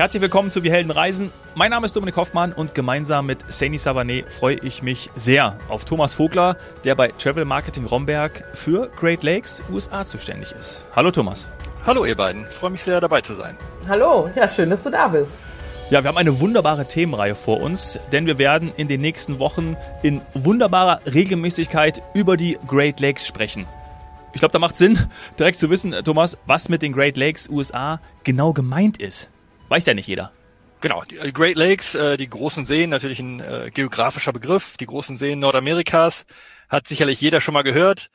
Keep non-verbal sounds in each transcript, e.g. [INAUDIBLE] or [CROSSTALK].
Herzlich willkommen zu Wir Helden Reisen. Mein Name ist Dominik Hoffmann und gemeinsam mit Saini Savanet freue ich mich sehr auf Thomas Vogler, der bei Travel Marketing Romberg für Great Lakes USA zuständig ist. Hallo Thomas. Hallo ihr beiden, freue mich sehr dabei zu sein. Hallo, ja schön, dass du da bist. Ja, wir haben eine wunderbare Themenreihe vor uns, denn wir werden in den nächsten Wochen in wunderbarer Regelmäßigkeit über die Great Lakes sprechen. Ich glaube, da macht Sinn, [LAUGHS] direkt zu wissen, Thomas, was mit den Great Lakes USA genau gemeint ist. Weiß ja nicht jeder. Genau, die äh, Great Lakes, äh, die großen Seen, natürlich ein äh, geografischer Begriff. Die großen Seen Nordamerikas hat sicherlich jeder schon mal gehört.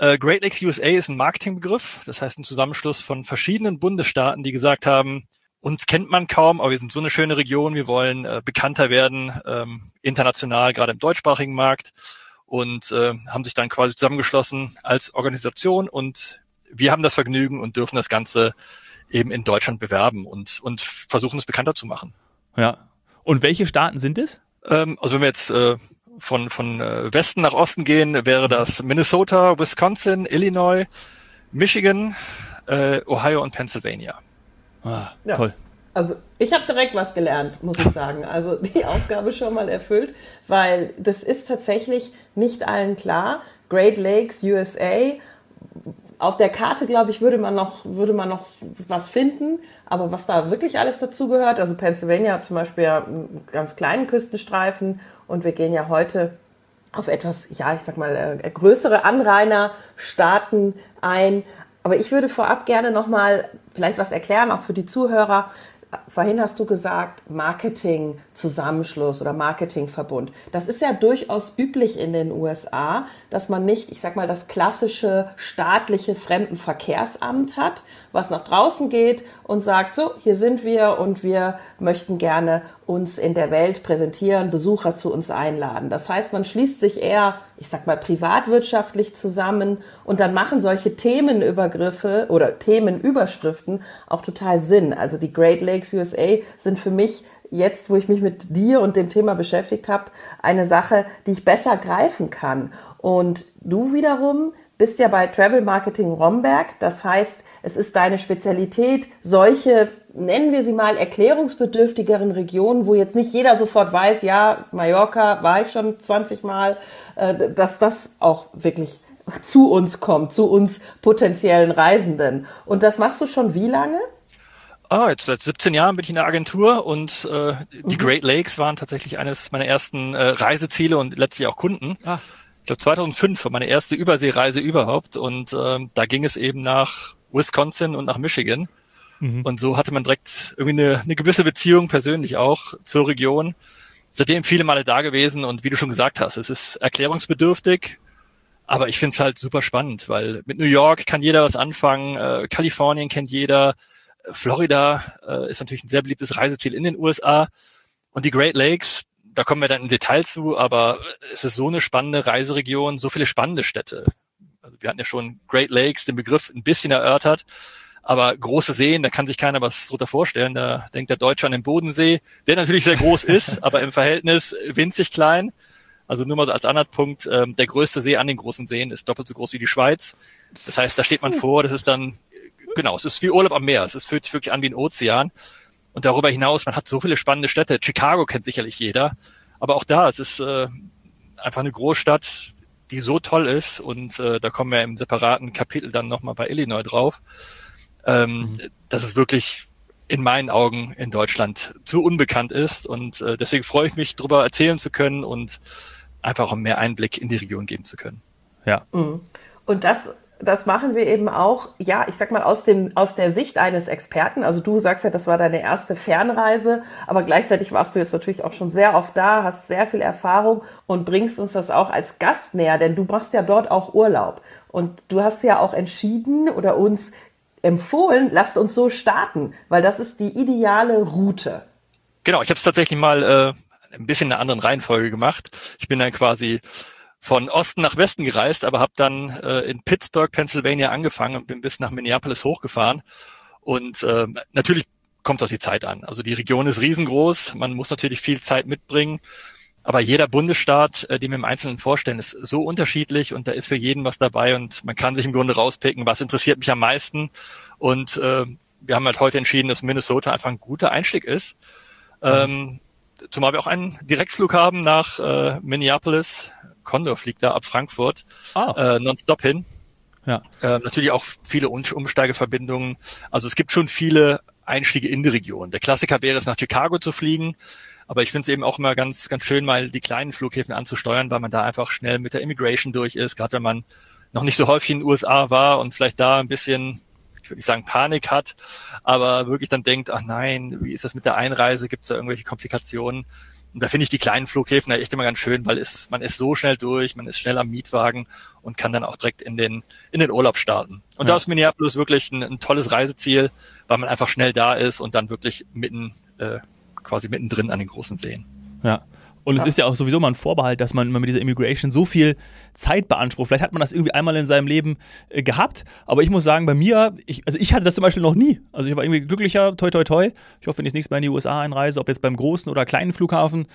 Äh, Great Lakes USA ist ein Marketingbegriff, das heißt ein Zusammenschluss von verschiedenen Bundesstaaten, die gesagt haben, uns kennt man kaum, aber wir sind so eine schöne Region, wir wollen äh, bekannter werden, ähm, international, gerade im deutschsprachigen Markt und äh, haben sich dann quasi zusammengeschlossen als Organisation und wir haben das Vergnügen und dürfen das Ganze eben in Deutschland bewerben und, und versuchen es bekannter zu machen. Ja. Und welche Staaten sind es? Ähm, also wenn wir jetzt äh, von, von äh, Westen nach Osten gehen, wäre das Minnesota, Wisconsin, Illinois, Michigan, äh, Ohio und Pennsylvania. Ah, ja. Toll. Also ich habe direkt was gelernt, muss ich sagen. Also die [LAUGHS] Aufgabe schon mal erfüllt, weil das ist tatsächlich nicht allen klar. Great Lakes USA auf der Karte, glaube ich, würde man noch, würde man noch was finden. Aber was da wirklich alles dazugehört, also Pennsylvania hat zum Beispiel ja einen ganz kleinen Küstenstreifen und wir gehen ja heute auf etwas, ja, ich sag mal, äh, größere Anrainerstaaten ein. Aber ich würde vorab gerne noch mal vielleicht was erklären, auch für die Zuhörer, vorhin hast du gesagt, Marketing-Zusammenschluss oder Marketingverbund. Das ist ja durchaus üblich in den USA, dass man nicht, ich sag mal, das klassische staatliche Fremdenverkehrsamt hat, was nach draußen geht und sagt, so, hier sind wir und wir möchten gerne uns in der Welt präsentieren, Besucher zu uns einladen. Das heißt, man schließt sich eher, ich sag mal, privatwirtschaftlich zusammen und dann machen solche Themenübergriffe oder Themenüberschriften auch total Sinn. Also die Great Lakes USA sind für mich jetzt, wo ich mich mit dir und dem Thema beschäftigt habe, eine Sache, die ich besser greifen kann. Und du wiederum bist ja bei Travel Marketing Romberg. Das heißt, es ist deine Spezialität, solche, nennen wir sie mal, erklärungsbedürftigeren Regionen, wo jetzt nicht jeder sofort weiß, ja, Mallorca war ich schon 20 Mal, äh, dass das auch wirklich zu uns kommt, zu uns potenziellen Reisenden. Und das machst du schon wie lange? Ah, jetzt seit 17 Jahren bin ich in der Agentur und äh, die mhm. Great Lakes waren tatsächlich eines meiner ersten äh, Reiseziele und letztlich auch Kunden. Ah. Ich glaube 2005 war meine erste Überseereise überhaupt und ähm, da ging es eben nach Wisconsin und nach Michigan. Mhm. Und so hatte man direkt irgendwie eine, eine gewisse Beziehung persönlich auch zur Region. Seitdem viele Male da gewesen und wie du schon gesagt hast, es ist erklärungsbedürftig, aber ich finde es halt super spannend, weil mit New York kann jeder was anfangen, äh, Kalifornien kennt jeder, Florida äh, ist natürlich ein sehr beliebtes Reiseziel in den USA. Und die Great Lakes, da kommen wir dann im Detail zu, aber es ist so eine spannende Reiseregion, so viele spannende Städte. Also wir hatten ja schon Great Lakes, den Begriff ein bisschen erörtert, aber große Seen, da kann sich keiner was drunter vorstellen. Da denkt der Deutsche an den Bodensee, der natürlich sehr groß ist, [LAUGHS] aber im Verhältnis winzig klein. Also nur mal so als Anhaltspunkt, ähm, der größte See an den großen Seen ist doppelt so groß wie die Schweiz. Das heißt, da steht man vor, das ist dann genau, es ist wie Urlaub am Meer. Es fühlt sich wirklich an wie ein Ozean. Und darüber hinaus, man hat so viele spannende Städte. Chicago kennt sicherlich jeder. Aber auch da, es ist äh, einfach eine Großstadt, die so toll ist. Und äh, da kommen wir im separaten Kapitel dann nochmal bei Illinois drauf. Ähm, mhm. Dass es wirklich in meinen Augen in Deutschland zu unbekannt ist. Und äh, deswegen freue ich mich, darüber erzählen zu können und einfach auch mehr Einblick in die Region geben zu können. Ja. Mhm. Und das das machen wir eben auch, ja, ich sag mal, aus, dem, aus der Sicht eines Experten. Also du sagst ja, das war deine erste Fernreise, aber gleichzeitig warst du jetzt natürlich auch schon sehr oft da, hast sehr viel Erfahrung und bringst uns das auch als Gast näher, denn du machst ja dort auch Urlaub. Und du hast ja auch entschieden oder uns empfohlen, lasst uns so starten, weil das ist die ideale Route. Genau, ich habe es tatsächlich mal äh, ein bisschen in einer anderen Reihenfolge gemacht. Ich bin dann quasi von Osten nach Westen gereist, aber habe dann äh, in Pittsburgh, Pennsylvania angefangen und bin bis nach Minneapolis hochgefahren. Und äh, natürlich kommt es auf die Zeit an. Also die Region ist riesengroß, man muss natürlich viel Zeit mitbringen. Aber jeder Bundesstaat, äh, den wir im Einzelnen vorstellen, ist so unterschiedlich und da ist für jeden was dabei und man kann sich im Grunde rauspicken, was interessiert mich am meisten. Und äh, wir haben halt heute entschieden, dass Minnesota einfach ein guter Einstieg ist. Ähm, zumal wir auch einen Direktflug haben nach äh, Minneapolis. Condor fliegt da ab Frankfurt ah. äh, nonstop hin. Ja. Äh, natürlich auch viele Umsteigeverbindungen. Also es gibt schon viele Einstiege in die Region. Der Klassiker wäre es, nach Chicago zu fliegen. Aber ich finde es eben auch immer ganz, ganz schön, mal die kleinen Flughäfen anzusteuern, weil man da einfach schnell mit der Immigration durch ist, gerade wenn man noch nicht so häufig in den USA war und vielleicht da ein bisschen, ich würde nicht sagen Panik hat, aber wirklich dann denkt, ach nein, wie ist das mit der Einreise? Gibt es da irgendwelche Komplikationen? Und da finde ich die kleinen Flughäfen echt immer ganz schön, weil es, man ist so schnell durch, man ist schnell am Mietwagen und kann dann auch direkt in den, in den Urlaub starten. Und ja. da ist Minneapolis wirklich ein, ein, tolles Reiseziel, weil man einfach schnell da ist und dann wirklich mitten äh, quasi mittendrin an den großen Seen. Ja. Und ja. es ist ja auch sowieso mal ein Vorbehalt, dass man mit dieser Immigration so viel Zeit beansprucht. Vielleicht hat man das irgendwie einmal in seinem Leben äh, gehabt, aber ich muss sagen, bei mir, ich, also ich hatte das zum Beispiel noch nie. Also ich war irgendwie glücklicher, toi toi toi. Ich hoffe, wenn ich das nächste Mal in die USA einreise, ob jetzt beim großen oder kleinen Flughafen,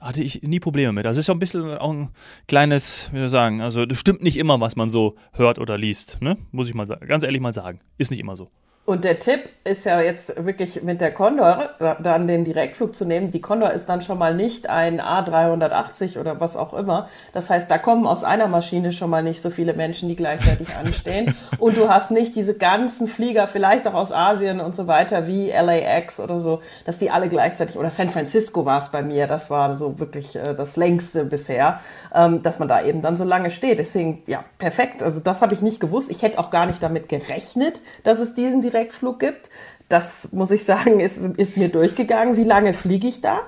hatte ich nie Probleme mit. Das ist schon ein bisschen auch ein kleines, wie soll ich sagen, also das stimmt nicht immer, was man so hört oder liest. Ne? Muss ich mal sagen, ganz ehrlich mal sagen. Ist nicht immer so. Und der Tipp ist ja jetzt wirklich mit der Condor dann den Direktflug zu nehmen. Die Condor ist dann schon mal nicht ein A380 oder was auch immer. Das heißt, da kommen aus einer Maschine schon mal nicht so viele Menschen, die gleichzeitig [LAUGHS] anstehen. Und du hast nicht diese ganzen Flieger, vielleicht auch aus Asien und so weiter, wie LAX oder so, dass die alle gleichzeitig, oder San Francisco war es bei mir, das war so wirklich äh, das längste bisher, ähm, dass man da eben dann so lange steht. Deswegen, ja, perfekt. Also das habe ich nicht gewusst. Ich hätte auch gar nicht damit gerechnet, dass es diesen Direktflug gibt. Das muss ich sagen, ist, ist mir durchgegangen. Wie lange fliege ich da?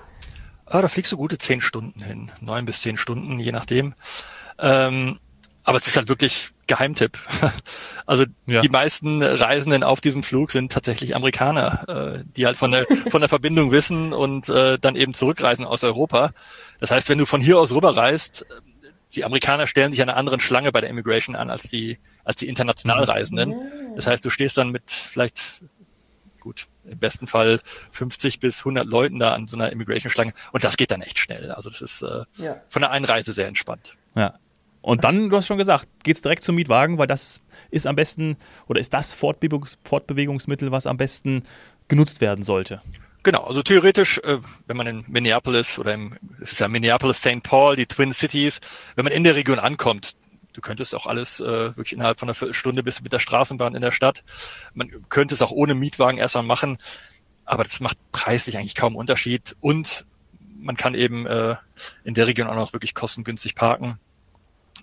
Ah, da fliegst du gute zehn Stunden hin. Neun bis zehn Stunden, je nachdem. Ähm, aber es ist halt wirklich Geheimtipp. [LAUGHS] Also ja. die meisten Reisenden auf diesem Flug sind tatsächlich Amerikaner, äh, die halt von der [LAUGHS] von der Verbindung wissen und äh, dann eben zurückreisen aus Europa. Das heißt, wenn du von hier aus rüberreist, die Amerikaner stellen sich einer anderen Schlange bei der Immigration an als die als die international Reisenden. Das heißt, du stehst dann mit vielleicht, gut, im besten Fall 50 bis 100 Leuten da an so einer Immigration-Schlange und das geht dann echt schnell. Also das ist äh, ja. von der Einreise sehr entspannt. Ja. Und dann, du hast schon gesagt, geht's direkt zum Mietwagen, weil das ist am besten oder ist das Fortbewegungs Fortbewegungsmittel, was am besten genutzt werden sollte. Genau, also theoretisch, äh, wenn man in Minneapolis oder im, es ist ja Minneapolis, St. Paul, die Twin Cities, wenn man in der Region ankommt, Du könntest auch alles äh, wirklich innerhalb von einer Viertelstunde bist du mit der Straßenbahn in der Stadt. Man könnte es auch ohne Mietwagen erstmal machen, aber das macht preislich eigentlich kaum Unterschied und man kann eben äh, in der Region auch noch wirklich kostengünstig parken,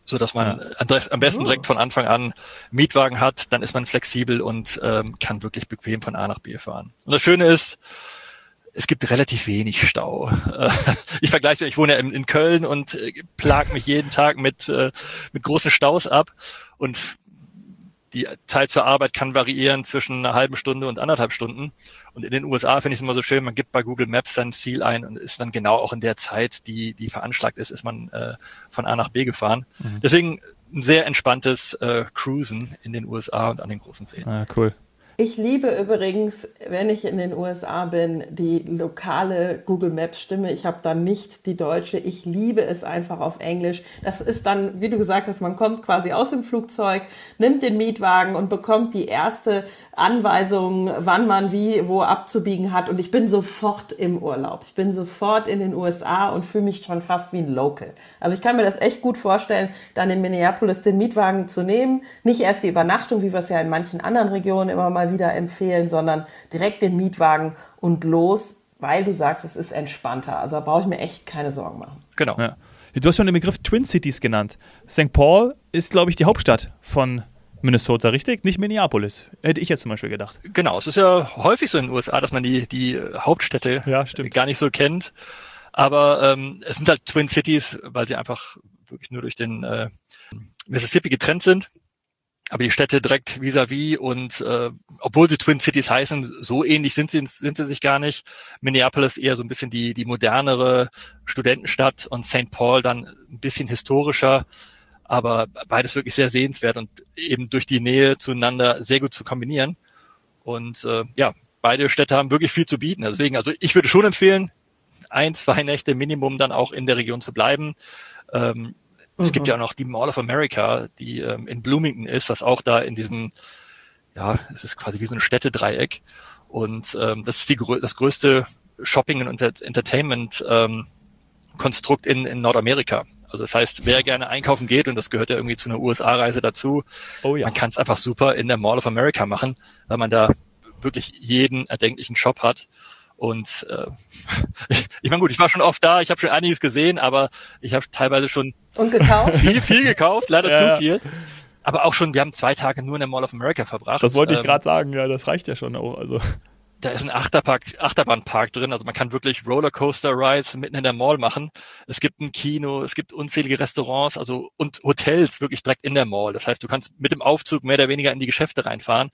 so dass man ja. am besten oh. direkt von Anfang an Mietwagen hat, dann ist man flexibel und ähm, kann wirklich bequem von A nach B fahren. Und das Schöne ist, es gibt relativ wenig Stau. [LAUGHS] Ich vergleiche, ich wohne ja in, Köln und äh, plag mich jeden Tag mit, äh, mit großen Staus ab und die Zeit zur Arbeit kann variieren zwischen einer halben Stunde und anderthalb Stunden. Und in den USA finde ich es immer so schön, man gibt bei Google Maps sein Ziel ein und ist dann genau auch in der Zeit, die, die veranschlagt ist, ist man äh, von A nach B gefahren. Mhm. Deswegen ein sehr entspanntes äh, Cruisen in den USA und an den großen Seen. Ah, cool. Ich liebe übrigens, wenn ich in den USA bin, die lokale Google Maps Stimme. Ich habe dann nicht die deutsche. Ich liebe es einfach auf Englisch. Das ist dann, wie du gesagt hast, man kommt quasi aus dem Flugzeug, nimmt den Mietwagen und bekommt die erste Anweisung, wann man wie wo abzubiegen hat. Und ich bin sofort im Urlaub. Ich bin sofort in den USA und fühle mich schon fast wie ein Local. Also ich kann mir das echt gut vorstellen, dann in Minneapolis den Mietwagen zu nehmen. Nicht erst die Übernachtung, wie wir es ja in manchen anderen Regionen immer mal wieder empfehlen, sondern direkt den Mietwagen und los, weil du sagst, es ist entspannter. Also da brauche ich mir echt keine Sorgen machen. Genau. Ja. Du hast schon den Begriff Twin Cities genannt. St. Paul ist, glaube ich, die Hauptstadt von Minnesota, richtig? Nicht Minneapolis. Hätte ich jetzt zum Beispiel gedacht. Genau, es ist ja häufig so in den USA, dass man die, die Hauptstädte ja, gar nicht so kennt. Aber ähm, es sind halt Twin Cities, weil sie einfach wirklich nur durch den äh, Mississippi getrennt sind aber die Städte direkt vis-à-vis -vis und äh, obwohl sie Twin Cities heißen, so ähnlich sind sie, sind sie sich gar nicht. Minneapolis eher so ein bisschen die, die modernere Studentenstadt und St. Paul dann ein bisschen historischer, aber beides wirklich sehr sehenswert und eben durch die Nähe zueinander sehr gut zu kombinieren. Und äh, ja, beide Städte haben wirklich viel zu bieten. Deswegen, also ich würde schon empfehlen, ein, zwei Nächte Minimum dann auch in der Region zu bleiben. Ähm, es gibt mhm. ja auch noch die Mall of America, die ähm, in Bloomington ist, was auch da in diesem ja, es ist quasi wie so ein Städtedreieck. Und ähm, das ist die, das größte Shopping- und Entertainment ähm, Konstrukt in, in Nordamerika. Also das heißt, wer gerne einkaufen geht, und das gehört ja irgendwie zu einer USA-Reise dazu, oh ja. man kann es einfach super in der Mall of America machen, weil man da wirklich jeden erdenklichen Shop hat. Und äh, ich, [LAUGHS] ich meine gut, ich war schon oft da, ich habe schon einiges gesehen, aber ich habe teilweise schon und gekauft? [LAUGHS] viel, viel gekauft, leider ja. zu viel. Aber auch schon, wir haben zwei Tage nur in der Mall of America verbracht. Das wollte ich ähm, gerade sagen, ja, das reicht ja schon auch. Also da ist ein Achterpark, Achterbahnpark drin, also man kann wirklich Rollercoaster-Rides mitten in der Mall machen. Es gibt ein Kino, es gibt unzählige Restaurants, also und Hotels wirklich direkt in der Mall. Das heißt, du kannst mit dem Aufzug mehr oder weniger in die Geschäfte reinfahren.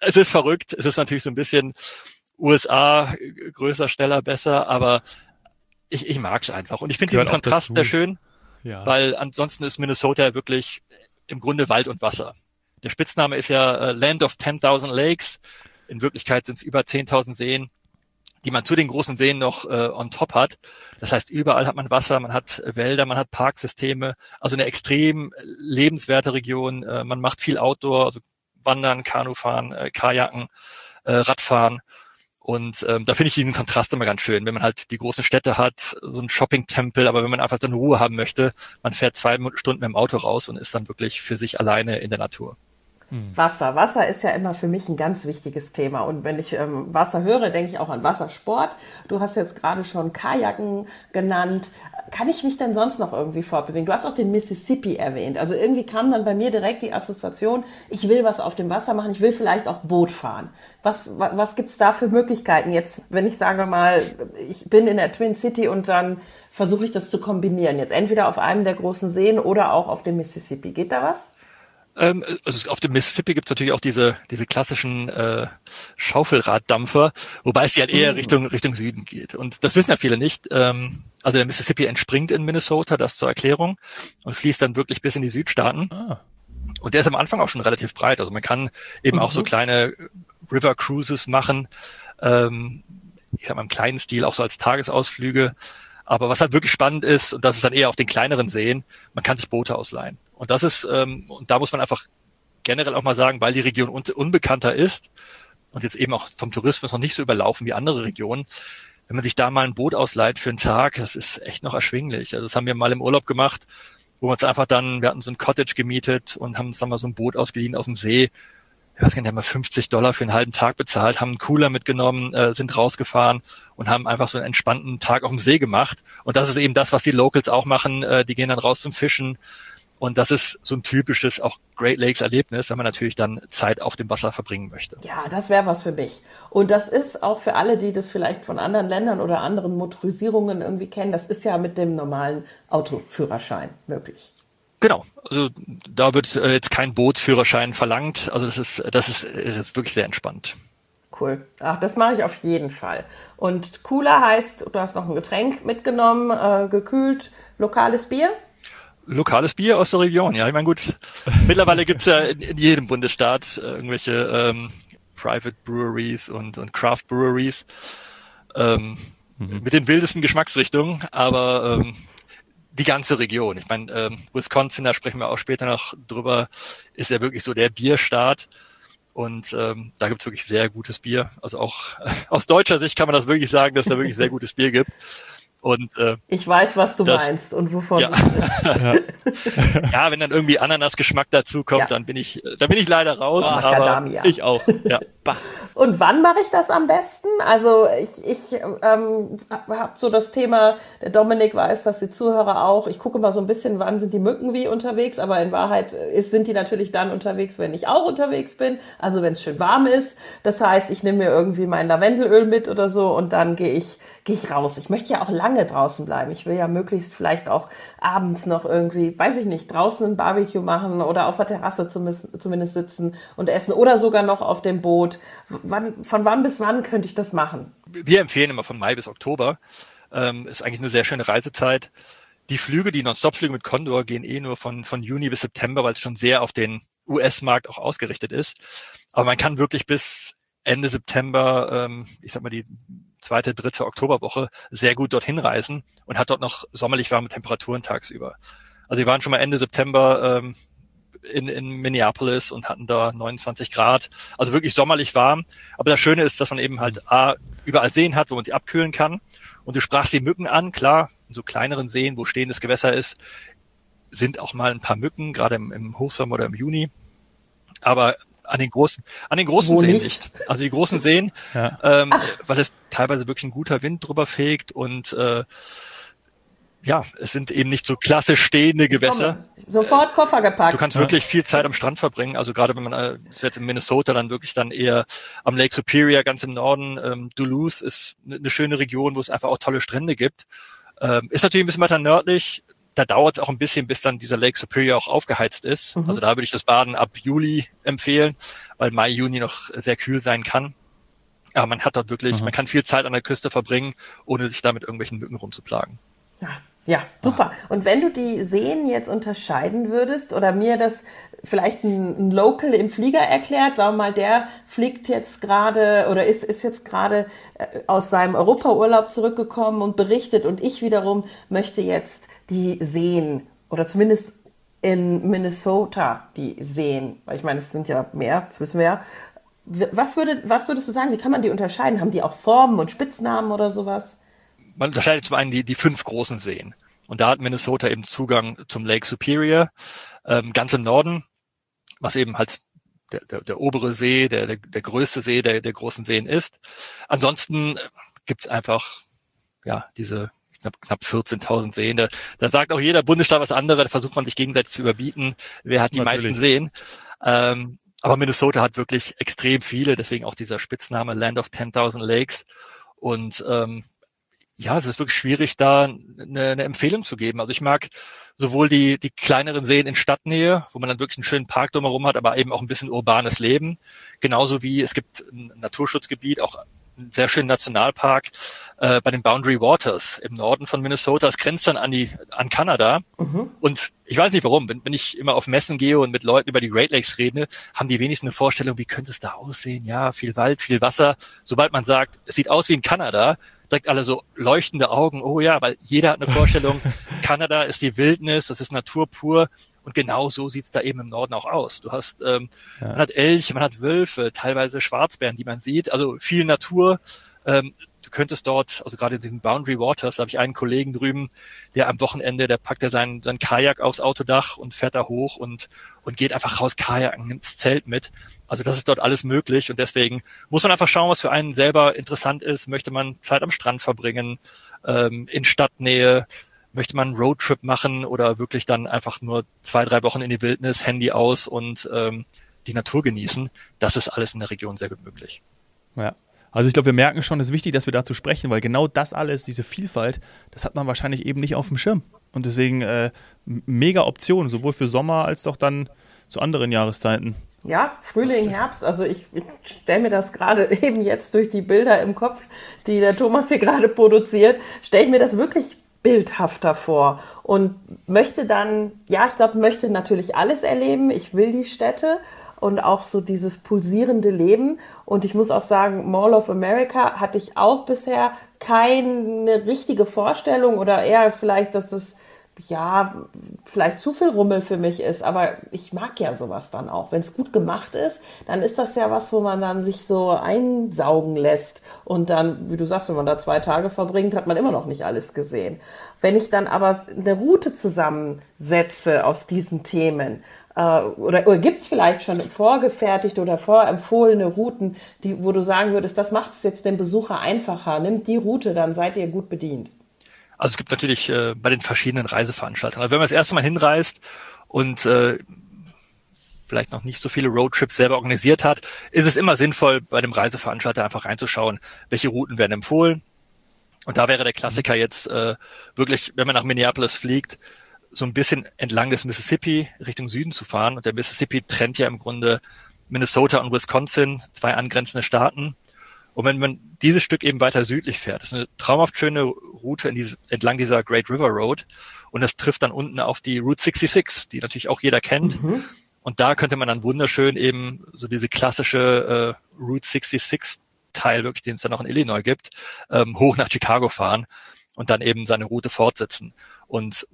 Es ist verrückt, es ist natürlich so ein bisschen USA, größer, schneller, besser, aber ich, ich mag es einfach. Und ich finde diesen Kontrast sehr schön, ja. weil ansonsten ist Minnesota wirklich im Grunde Wald und Wasser. Der Spitzname ist ja äh, Land of 10.000 Lakes. In Wirklichkeit sind es über 10.000 Seen, die man zu den großen Seen noch äh, on top hat. Das heißt, überall hat man Wasser, man hat Wälder, man hat Parksysteme, also eine extrem lebenswerte Region. Äh, man macht viel Outdoor, also Wandern, Kanufahren, äh, Kajaken, äh, Radfahren. Und ähm, da finde ich diesen Kontrast immer ganz schön, wenn man halt die großen Städte hat, so ein Shopping-Tempel, aber wenn man einfach seine Ruhe haben möchte, man fährt zwei Stunden mit dem Auto raus und ist dann wirklich für sich alleine in der Natur. Hm. Wasser. Wasser ist ja immer für mich ein ganz wichtiges Thema. Und wenn ich ähm, Wasser höre, denke ich auch an Wassersport. Du hast jetzt gerade schon Kajaken genannt. Kann ich mich denn sonst noch irgendwie fortbewegen? Du hast auch den Mississippi erwähnt. Also irgendwie kam dann bei mir direkt die Assoziation, ich will was auf dem Wasser machen, ich will vielleicht auch Boot fahren. Was, was, was gibt's da für Möglichkeiten jetzt, wenn ich sage mal, ich bin in der Twin City und dann versuche ich das zu kombinieren. Jetzt entweder auf einem der großen Seen oder auch auf dem Mississippi. Geht da was? Ähm, also auf dem Mississippi gibt es natürlich auch diese, diese klassischen äh, Schaufelraddampfer, wobei es ja halt eher mhm. Richtung, Richtung Süden geht. Und das wissen ja viele nicht. Ähm, also der Mississippi entspringt in Minnesota, das zur Erklärung, und fließt dann wirklich bis in die Südstaaten. Ah. Und der ist am Anfang auch schon relativ breit. Also man kann eben mhm. auch so mhm. kleine River Cruises machen, ähm, ich sag mal im kleinen Stil, auch so als Tagesausflüge. Aber was halt wirklich spannend ist, und das ist dann eher auf den kleineren Seen, man kann sich Boote ausleihen. Und das ist, ähm, und da muss man einfach generell auch mal sagen, weil die Region un unbekannter ist und jetzt eben auch vom Tourismus noch nicht so überlaufen wie andere Regionen, wenn man sich da mal ein Boot ausleiht für einen Tag, das ist echt noch erschwinglich. Also das haben wir mal im Urlaub gemacht, wo wir uns einfach dann, wir hatten so ein Cottage gemietet und haben uns dann mal so ein Boot ausgeliehen auf dem See. Ich weiß gar nicht, haben wir 50 Dollar für einen halben Tag bezahlt, haben einen Cooler mitgenommen, äh, sind rausgefahren und haben einfach so einen entspannten Tag auf dem See gemacht. Und das ist eben das, was die Locals auch machen. Äh, die gehen dann raus zum Fischen, und das ist so ein typisches auch Great Lakes Erlebnis, wenn man natürlich dann Zeit auf dem Wasser verbringen möchte. Ja, das wäre was für mich. Und das ist auch für alle, die das vielleicht von anderen Ländern oder anderen Motorisierungen irgendwie kennen, das ist ja mit dem normalen Autoführerschein möglich. Genau, also da wird äh, jetzt kein Bootsführerschein verlangt. Also das ist, das ist, das äh, ist wirklich sehr entspannt. Cool. Ach, das mache ich auf jeden Fall. Und cooler heißt, du hast noch ein Getränk mitgenommen, äh, gekühlt, lokales Bier lokales Bier aus der Region. Ja, ich meine, gut, [LAUGHS] mittlerweile gibt's ja in, in, jedem Bundesstaat äh, irgendwelche ähm, Private Breweries und, und Craft Breweries ähm, mhm. mit den wildesten Geschmacksrichtungen, aber ähm, die ganze Region. Ich meine, ähm, Wisconsin, da sprechen wir auch später noch drüber, ist ja wirklich so der Bierstaat. Und ähm, da gibt's wirklich sehr gutes Bier. Also auch äh, [LAUGHS] aus deutscher Sicht kann man das wirklich sagen, dass da wirklich sehr [LAUGHS] gutes Bier gibt. Und, äh, ich weiß, was du das, meinst und wovon. Ja. [LAUGHS] ja. wenn dann irgendwie Ananasgeschmack dazu kommt, ja. dann bin ich, dann bin ich leider raus. Oh, aber ich auch. Ja. und wann mache ich das am besten? Also ich, ich ähm, habe so das Thema, der Dominik weiß, dass die Zuhörer auch. Ich gucke mal so ein bisschen, wann sind die Mücken wie unterwegs, aber in Wahrheit ist, sind die natürlich dann unterwegs, wenn ich auch unterwegs bin. Also wenn es schön warm ist. Das heißt, ich nehme mir irgendwie mein Lavendelöl mit oder so und dann gehe ich gehe ich raus. Ich möchte ja auch lange draußen bleiben. Ich will ja möglichst vielleicht auch abends noch irgendwie, weiß ich nicht, draußen ein Barbecue machen oder auf der Terrasse zumindest sitzen und essen oder sogar noch auf dem Boot. Wann, von wann bis wann könnte ich das machen? Wir empfehlen immer von Mai bis Oktober. Ähm, ist eigentlich eine sehr schöne Reisezeit. Die Flüge, die Non-Stop-Flüge mit Condor gehen eh nur von, von Juni bis September, weil es schon sehr auf den US-Markt auch ausgerichtet ist. Aber man kann wirklich bis Ende September, ähm, ich sag mal, die zweite, dritte Oktoberwoche sehr gut dorthin reisen und hat dort noch sommerlich warme Temperaturen tagsüber. Also wir waren schon mal Ende September ähm, in, in Minneapolis und hatten da 29 Grad. Also wirklich sommerlich warm. Aber das Schöne ist, dass man eben halt A, überall Seen hat, wo man sie abkühlen kann. Und du sprachst die Mücken an, klar, in so kleineren Seen, wo stehendes Gewässer ist, sind auch mal ein paar Mücken, gerade im, im Hochsommer oder im Juni. Aber an den großen, an den großen Seen nicht? nicht? Also die großen Seen, [LAUGHS] ja. ähm, weil es teilweise wirklich ein guter Wind drüber fegt und äh, ja, es sind eben nicht so klassisch stehende Gewässer. Sofort Koffer gepackt. Du kannst ja. wirklich viel Zeit am Strand verbringen. Also gerade wenn man äh, das jetzt in Minnesota dann wirklich dann eher am Lake Superior ganz im Norden. Ähm, Duluth ist eine ne schöne Region, wo es einfach auch tolle Strände gibt. Ähm, ist natürlich ein bisschen weiter nördlich da dauert es auch ein bisschen, bis dann dieser Lake Superior auch aufgeheizt ist. Mhm. Also da würde ich das Baden ab Juli empfehlen, weil Mai, Juni noch sehr kühl sein kann. Aber man hat dort wirklich, mhm. man kann viel Zeit an der Küste verbringen, ohne sich da mit irgendwelchen Mücken rumzuplagen. Ja, ja, super. Und wenn du die Seen jetzt unterscheiden würdest oder mir das vielleicht ein, ein Local im Flieger erklärt, sagen wir mal, der fliegt jetzt gerade oder ist, ist jetzt gerade äh, aus seinem Europaurlaub zurückgekommen und berichtet und ich wiederum möchte jetzt die sehen oder zumindest in Minnesota die sehen, weil ich meine, es sind ja mehr, das wissen wir ja. Was, würde, was würdest du sagen, wie kann man die unterscheiden? Haben die auch Formen und Spitznamen oder sowas? Man unterscheidet zum einen die, die fünf großen Seen. Und da hat Minnesota eben Zugang zum Lake Superior, ähm, ganz im Norden, was eben halt der, der, der obere See, der, der, der größte See der, der großen Seen ist. Ansonsten gibt's einfach ja diese knapp, knapp 14.000 Seen. Da, da sagt auch jeder Bundesstaat was anderes, da versucht man sich gegenseitig zu überbieten, wer hat die Natürlich. meisten Seen. Ähm, aber Minnesota hat wirklich extrem viele, deswegen auch dieser Spitzname Land of 10.000 Lakes. Und ähm, ja, es ist wirklich schwierig, da eine, eine Empfehlung zu geben. Also ich mag sowohl die, die kleineren Seen in Stadtnähe, wo man dann wirklich einen schönen Park drumherum hat, aber eben auch ein bisschen urbanes Leben. Genauso wie es gibt ein Naturschutzgebiet, auch einen sehr schönen Nationalpark äh, bei den Boundary Waters im Norden von Minnesota. Es grenzt dann an die an Kanada. Mhm. Und ich weiß nicht warum, wenn, wenn ich immer auf Messen gehe und mit Leuten über die Great Lakes rede, haben die wenigsten eine Vorstellung, wie könnte es da aussehen? Ja, viel Wald, viel Wasser. Sobald man sagt, es sieht aus wie in Kanada, direkt alle so leuchtende Augen. Oh ja, weil jeder hat eine Vorstellung, [LAUGHS] Kanada ist die Wildnis, das ist Natur pur. Und genau so sieht's da eben im Norden auch aus. Du hast, ähm, ja. man hat Elche, man hat Wölfe, teilweise Schwarzbären, die man sieht. Also viel Natur. Ähm, du könntest dort, also gerade in diesen Boundary Waters, da habe ich einen Kollegen drüben, der am Wochenende, der packt er sein, sein Kajak aufs Autodach und fährt da hoch und, und geht einfach raus Kajaken, nimmt das Zelt mit. Also das ist dort alles möglich und deswegen muss man einfach schauen, was für einen selber interessant ist. Möchte man Zeit am Strand verbringen, ähm, in Stadtnähe, möchte man einen Roadtrip machen oder wirklich dann einfach nur zwei, drei Wochen in die Wildnis, Handy aus und ähm, die Natur genießen. Das ist alles in der Region sehr gut möglich. Ja. Also ich glaube, wir merken schon, es ist wichtig, dass wir dazu sprechen, weil genau das alles, diese Vielfalt, das hat man wahrscheinlich eben nicht auf dem Schirm. Und deswegen äh, mega Option, sowohl für Sommer als auch dann zu anderen Jahreszeiten. Ja, Frühling, Herbst. Also ich, ich stelle mir das gerade [LAUGHS] eben jetzt durch die Bilder im Kopf, die der Thomas hier gerade produziert, stelle ich mir das wirklich bildhafter vor und möchte dann, ja, ich glaube, möchte natürlich alles erleben. Ich will die Städte und auch so dieses pulsierende Leben. Und ich muss auch sagen, Mall of America hatte ich auch bisher keine richtige Vorstellung oder eher vielleicht, dass es ja, vielleicht zu viel Rummel für mich ist, aber ich mag ja sowas dann auch. Wenn es gut gemacht ist, dann ist das ja was, wo man dann sich so einsaugen lässt. Und dann, wie du sagst, wenn man da zwei Tage verbringt, hat man immer noch nicht alles gesehen. Wenn ich dann aber eine Route zusammensetze aus diesen Themen, oder, oder gibt es vielleicht schon vorgefertigte oder vorempfohlene Routen, die, wo du sagen würdest, das macht es jetzt dem Besucher einfacher, nimmt die Route, dann seid ihr gut bedient. Also es gibt natürlich äh, bei den verschiedenen Reiseveranstaltern. Also wenn man das erste Mal hinreist und äh, vielleicht noch nicht so viele Roadtrips selber organisiert hat, ist es immer sinnvoll, bei dem Reiseveranstalter einfach reinzuschauen, welche Routen werden empfohlen. Und da wäre der Klassiker jetzt äh, wirklich, wenn man nach Minneapolis fliegt, so ein bisschen entlang des Mississippi Richtung Süden zu fahren. Und der Mississippi trennt ja im Grunde Minnesota und Wisconsin, zwei angrenzende Staaten. Und wenn man dieses Stück eben weiter südlich fährt, das ist eine traumhaft schöne Route diese, entlang dieser Great River Road. Und das trifft dann unten auf die Route 66, die natürlich auch jeder kennt. Mhm. Und da könnte man dann wunderschön eben so diese klassische äh, Route 66 Teil, wirklich, den es dann auch in Illinois gibt, ähm, hoch nach Chicago fahren und dann eben seine Route fortsetzen. Und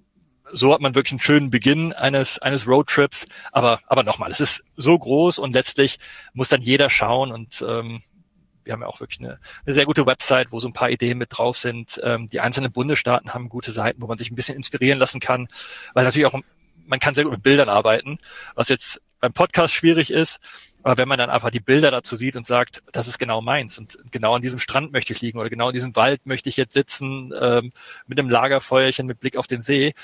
so hat man wirklich einen schönen Beginn eines, eines Roadtrips. Aber, aber nochmal, es ist so groß und letztlich muss dann jeder schauen und ähm, wir haben ja auch wirklich eine, eine sehr gute Website, wo so ein paar Ideen mit drauf sind. Ähm, die einzelnen Bundesstaaten haben gute Seiten, wo man sich ein bisschen inspirieren lassen kann, weil natürlich auch man kann sehr gut mit Bildern arbeiten, was jetzt beim Podcast schwierig ist. Aber wenn man dann einfach die Bilder dazu sieht und sagt, das ist genau meins und genau an diesem Strand möchte ich liegen oder genau in diesem Wald möchte ich jetzt sitzen ähm, mit einem Lagerfeuerchen mit Blick auf den See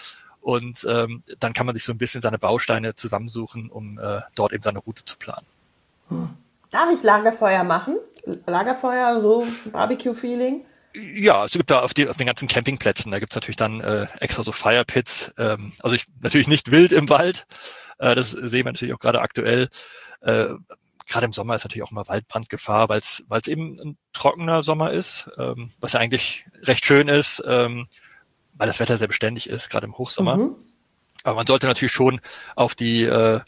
und ähm, dann kann man sich so ein bisschen seine Bausteine zusammensuchen, um äh, dort eben seine Route zu planen. Darf ich Lagerfeuer machen? Lagerfeuer, so Barbecue-Feeling? Ja, es gibt da auf, die, auf den ganzen Campingplätzen, da gibt's natürlich dann äh, extra so Firepits. Ähm, also ich natürlich nicht wild im Wald, äh, das sehen wir natürlich auch gerade aktuell. Äh, gerade im Sommer ist natürlich auch immer Waldbrandgefahr, weil es eben ein trockener Sommer ist, ähm, was ja eigentlich recht schön ist, ähm, weil das Wetter sehr beständig ist, gerade im Hochsommer. Mhm. Aber man sollte natürlich schon auf die äh,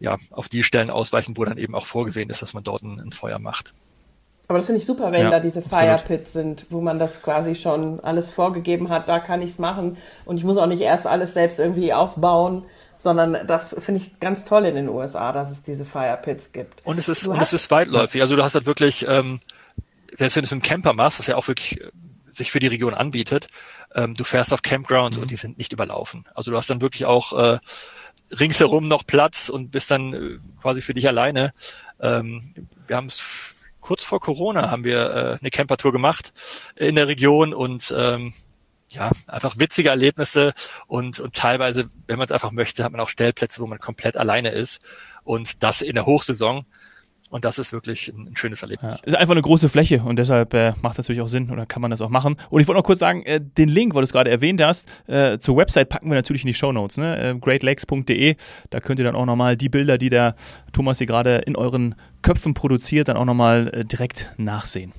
ja, auf die Stellen ausweichen, wo dann eben auch vorgesehen ist, dass man dort ein, ein Feuer macht. Aber das finde ich super, wenn ja, da diese Firepits sind, wo man das quasi schon alles vorgegeben hat, da kann ich es machen und ich muss auch nicht erst alles selbst irgendwie aufbauen, sondern das finde ich ganz toll in den USA, dass es diese Firepits gibt. Und es ist, und es ist weitläufig. Also du hast halt wirklich, ähm, selbst wenn du es im Camper machst, was ja auch wirklich äh, sich für die Region anbietet, ähm, du fährst auf Campgrounds mhm. und die sind nicht überlaufen. Also du hast dann wirklich auch äh, ringsherum noch Platz und bist dann äh, quasi für dich alleine. Ähm, wir haben es kurz vor Corona haben wir äh, eine Campertour gemacht in der Region und ähm, ja, einfach witzige Erlebnisse und, und teilweise, wenn man es einfach möchte, hat man auch Stellplätze, wo man komplett alleine ist und das in der Hochsaison. Und das ist wirklich ein, ein schönes Erlebnis. Ja. Ist einfach eine große Fläche und deshalb äh, macht es natürlich auch Sinn oder kann man das auch machen. Und ich wollte noch kurz sagen, äh, den Link, weil du es gerade erwähnt hast, äh, zur Website packen wir natürlich in die Show Notes, ne? Äh, greatlakes.de. Da könnt ihr dann auch nochmal die Bilder, die der Thomas hier gerade in euren Köpfen produziert, dann auch nochmal äh, direkt nachsehen.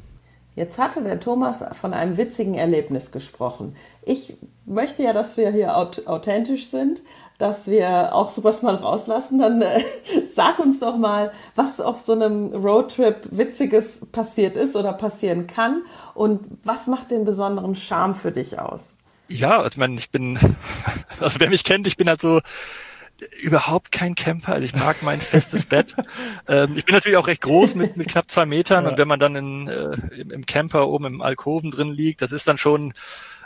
Jetzt hatte der Thomas von einem witzigen Erlebnis gesprochen. Ich möchte ja, dass wir hier authentisch sind, dass wir auch sowas mal rauslassen, dann äh, [LAUGHS] sag uns doch mal, was auf so einem Roadtrip Witziges passiert ist oder passieren kann und was macht den besonderen Charme für dich aus? Ja, also ich meine, ich bin, [LAUGHS] also wer mich kennt, ich bin halt so überhaupt kein Camper. Also ich mag mein festes Bett. [LAUGHS] Ähm, ich bin natürlich auch recht groß mit, mit knapp zwei Metern ja. und wenn man dann in, äh, im, im Camper oben im Alkoven drin liegt, das ist dann schon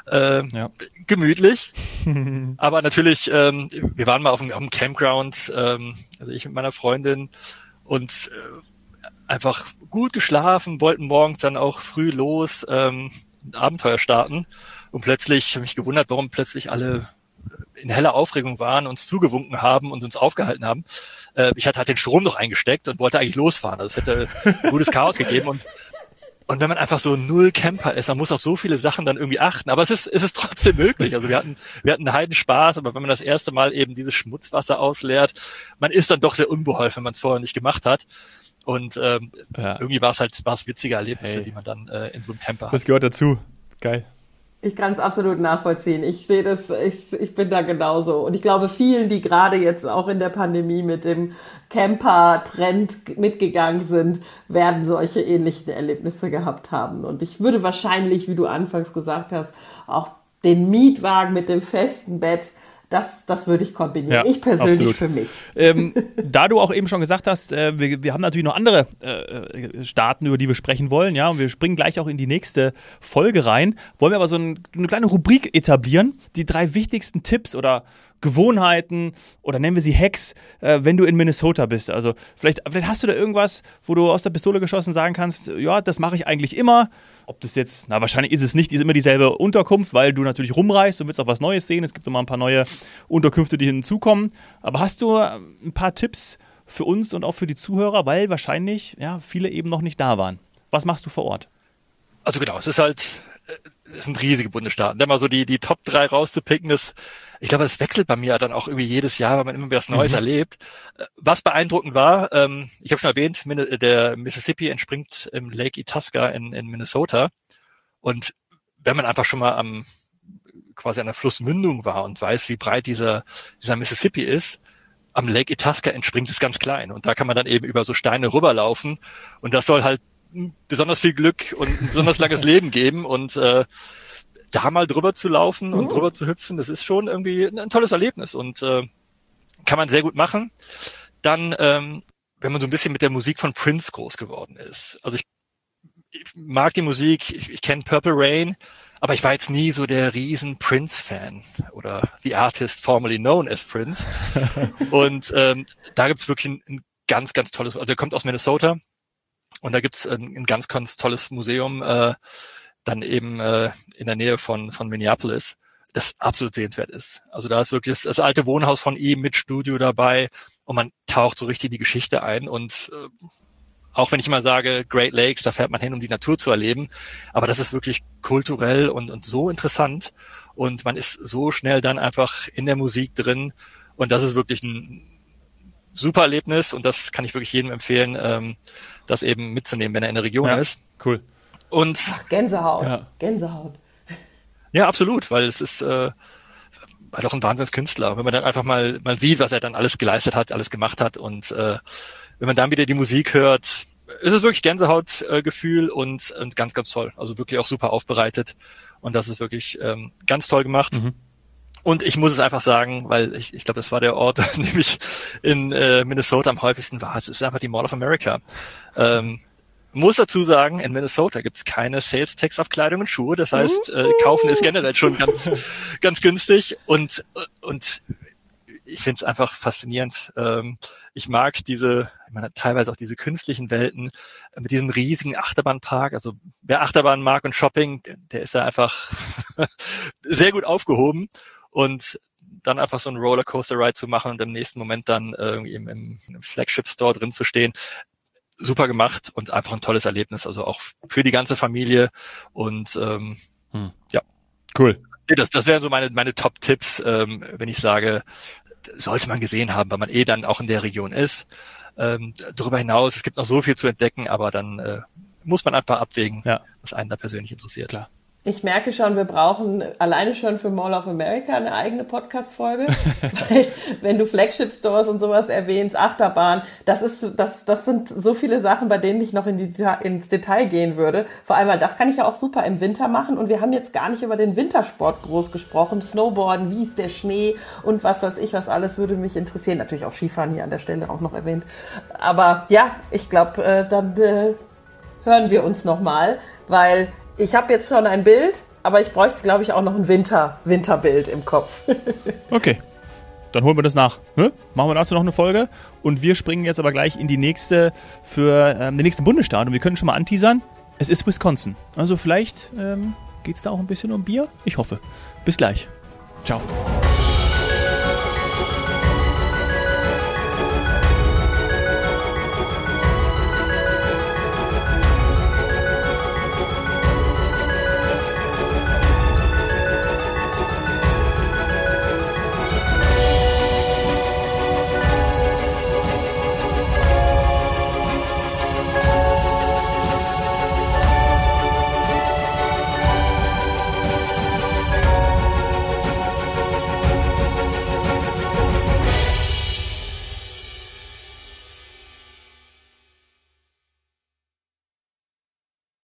äh, ja. gemütlich. [LAUGHS] Aber natürlich, ähm, wir waren mal auf dem, auf dem Campground, ähm, also ich mit meiner Freundin und äh, einfach gut geschlafen, wollten morgens dann auch früh los, ähm, Abenteuer starten. Und plötzlich habe ich gewundert, warum plötzlich alle in heller Aufregung waren, uns zugewunken haben und uns aufgehalten haben. Äh, ich hatte halt den Strom noch eingesteckt und wollte eigentlich losfahren. Also es hätte gutes Chaos gegeben und und wenn man einfach so null Camper ist, man muss auf so viele Sachen dann irgendwie achten. Aber es ist, es ist trotzdem möglich. Also wir hatten, wir hatten einen heiden Spaß, aber wenn man das erste Mal eben dieses Schmutzwasser ausleert, man ist dann doch sehr unbeholfen, wenn man es vorher nicht gemacht hat. Und ähm, ja. irgendwie war es halt, war es witzige Erlebnisse, hey. die man dann äh, in so einem Camper hat. Das gehört dazu. Geil. Ich kann es absolut nachvollziehen. Ich sehe das, ich, ich bin da genauso. Und ich glaube, vielen, die gerade jetzt auch in der Pandemie mit dem Camper-Trend mitgegangen sind, werden solche ähnlichen Erlebnisse gehabt haben. Und ich würde wahrscheinlich, wie du anfangs gesagt hast, auch den Mietwagen mit dem festen Bett das, das würde ich kombinieren. Ja, ich persönlich absolut. für mich. Ähm, [LAUGHS] da du auch eben schon gesagt hast, äh, wir, wir haben natürlich noch andere äh, Staaten, über die wir sprechen wollen, ja, und wir springen gleich auch in die nächste Folge rein. Wollen wir aber so ein, eine kleine Rubrik etablieren, die drei wichtigsten Tipps oder Gewohnheiten oder nennen wir sie Hacks, äh, wenn du in Minnesota bist. Also vielleicht, vielleicht hast du da irgendwas, wo du aus der Pistole geschossen sagen kannst, ja, das mache ich eigentlich immer. Ob das jetzt, na wahrscheinlich ist es nicht, ist immer dieselbe Unterkunft, weil du natürlich rumreist und willst auch was Neues sehen. Es gibt immer ein paar neue Unterkünfte, die hinzukommen. Aber hast du äh, ein paar Tipps für uns und auch für die Zuhörer, weil wahrscheinlich ja, viele eben noch nicht da waren. Was machst du vor Ort? Also genau, es ist halt, es sind riesige Bundesstaaten. Da mal so die, die Top 3 rauszupicken, ist ich glaube, es wechselt bei mir dann auch irgendwie jedes Jahr, weil man immer wieder was Neues mhm. erlebt. Äh, was beeindruckend war, ähm, ich habe schon erwähnt, der Mississippi entspringt im Lake Itasca in, in Minnesota. Und wenn man einfach schon mal am quasi an der Flussmündung war und weiß, wie breit dieser, dieser Mississippi ist, am Lake Itasca entspringt es ganz klein. Und da kann man dann eben über so Steine rüberlaufen. Und das soll halt besonders viel Glück und ein besonders langes [LAUGHS] Leben geben. Und äh, da mal drüber zu laufen und mhm. drüber zu hüpfen, das ist schon irgendwie ein tolles Erlebnis und äh, kann man sehr gut machen. Dann, ähm, wenn man so ein bisschen mit der Musik von Prince groß geworden ist. Also ich, ich mag die Musik, ich, ich kenne Purple Rain, aber ich war jetzt nie so der riesen Prince-Fan oder the artist formerly known as Prince. [LAUGHS] und ähm, da gibt's wirklich ein, ein ganz, ganz tolles, also er kommt aus Minnesota und da gibt's ein, ein ganz, ganz tolles Museum, äh, dann eben äh, in der Nähe von, von Minneapolis, das absolut sehenswert ist. Also da ist wirklich das, das alte Wohnhaus von ihm mit Studio dabei und man taucht so richtig die Geschichte ein. Und äh, auch wenn ich immer sage, Great Lakes, da fährt man hin, um die Natur zu erleben, aber das ist wirklich kulturell und, und so interessant. Und man ist so schnell dann einfach in der Musik drin. Und das ist wirklich ein super Erlebnis und das kann ich wirklich jedem empfehlen, ähm, das eben mitzunehmen, wenn er in der Region ja, ist. Cool. Und Ach, Gänsehaut. Ja. Gänsehaut. Ja, absolut, weil es ist äh, war doch ein Wahnsinnskünstler. Wenn man dann einfach mal mal sieht, was er dann alles geleistet hat, alles gemacht hat und äh, wenn man dann wieder die Musik hört, ist es wirklich Gänsehautgefühl äh, und, und ganz, ganz toll. Also wirklich auch super aufbereitet und das ist wirklich ähm, ganz toll gemacht. Mhm. Und ich muss es einfach sagen, weil ich, ich glaube, das war der Ort, [LAUGHS] an dem ich in äh, Minnesota am häufigsten war. Es ist einfach die Mall of America. Ähm, muss dazu sagen, in Minnesota gibt's keine Sales Tax auf Kleidung und Schuhe. Das heißt, äh, kaufen ist generell schon ganz, [LAUGHS] ganz günstig. Und, und ich finde es einfach faszinierend. Ähm, ich mag diese, ich meine, teilweise auch diese künstlichen Welten mit diesem riesigen Achterbahnpark. Also wer Achterbahn mag und Shopping, der, der ist da einfach [LAUGHS] sehr gut aufgehoben. Und dann einfach so einen Rollercoaster Ride zu machen und im nächsten Moment dann irgendwie im, im Flagship Store drin zu stehen super gemacht und einfach ein tolles Erlebnis, also auch für die ganze Familie und ähm, hm. ja. Cool. Das, das wären so meine, meine Top-Tipps, ähm, wenn ich sage, sollte man gesehen haben, weil man eh dann auch in der Region ist. Ähm, darüber hinaus, es gibt noch so viel zu entdecken, aber dann äh, muss man einfach abwägen, ja. was einen da persönlich interessiert. Klar. Ich merke schon, wir brauchen alleine schon für Mall of America eine eigene Podcast-Folge. [LAUGHS] wenn du Flagship-Stores und sowas erwähnst, Achterbahn, das ist, das, das sind so viele Sachen, bei denen ich noch in die, ins Detail gehen würde. Vor allem, weil das kann ich ja auch super im Winter machen. Und wir haben jetzt gar nicht über den Wintersport groß gesprochen. Snowboarden, wie ist der Schnee und was weiß ich, was alles würde mich interessieren. Natürlich auch Skifahren hier an der Stelle auch noch erwähnt. Aber ja, ich glaube, äh, dann äh, hören wir uns nochmal, weil ich habe jetzt schon ein Bild, aber ich bräuchte, glaube ich, auch noch ein Winter, Winterbild im Kopf. [LAUGHS] okay. Dann holen wir das nach. Hm? Machen wir dazu noch eine Folge. Und wir springen jetzt aber gleich in die nächste für ähm, den nächsten Bundesstaat. Und wir können schon mal anteasern. Es ist Wisconsin. Also vielleicht ähm, geht es da auch ein bisschen um Bier. Ich hoffe. Bis gleich. Ciao.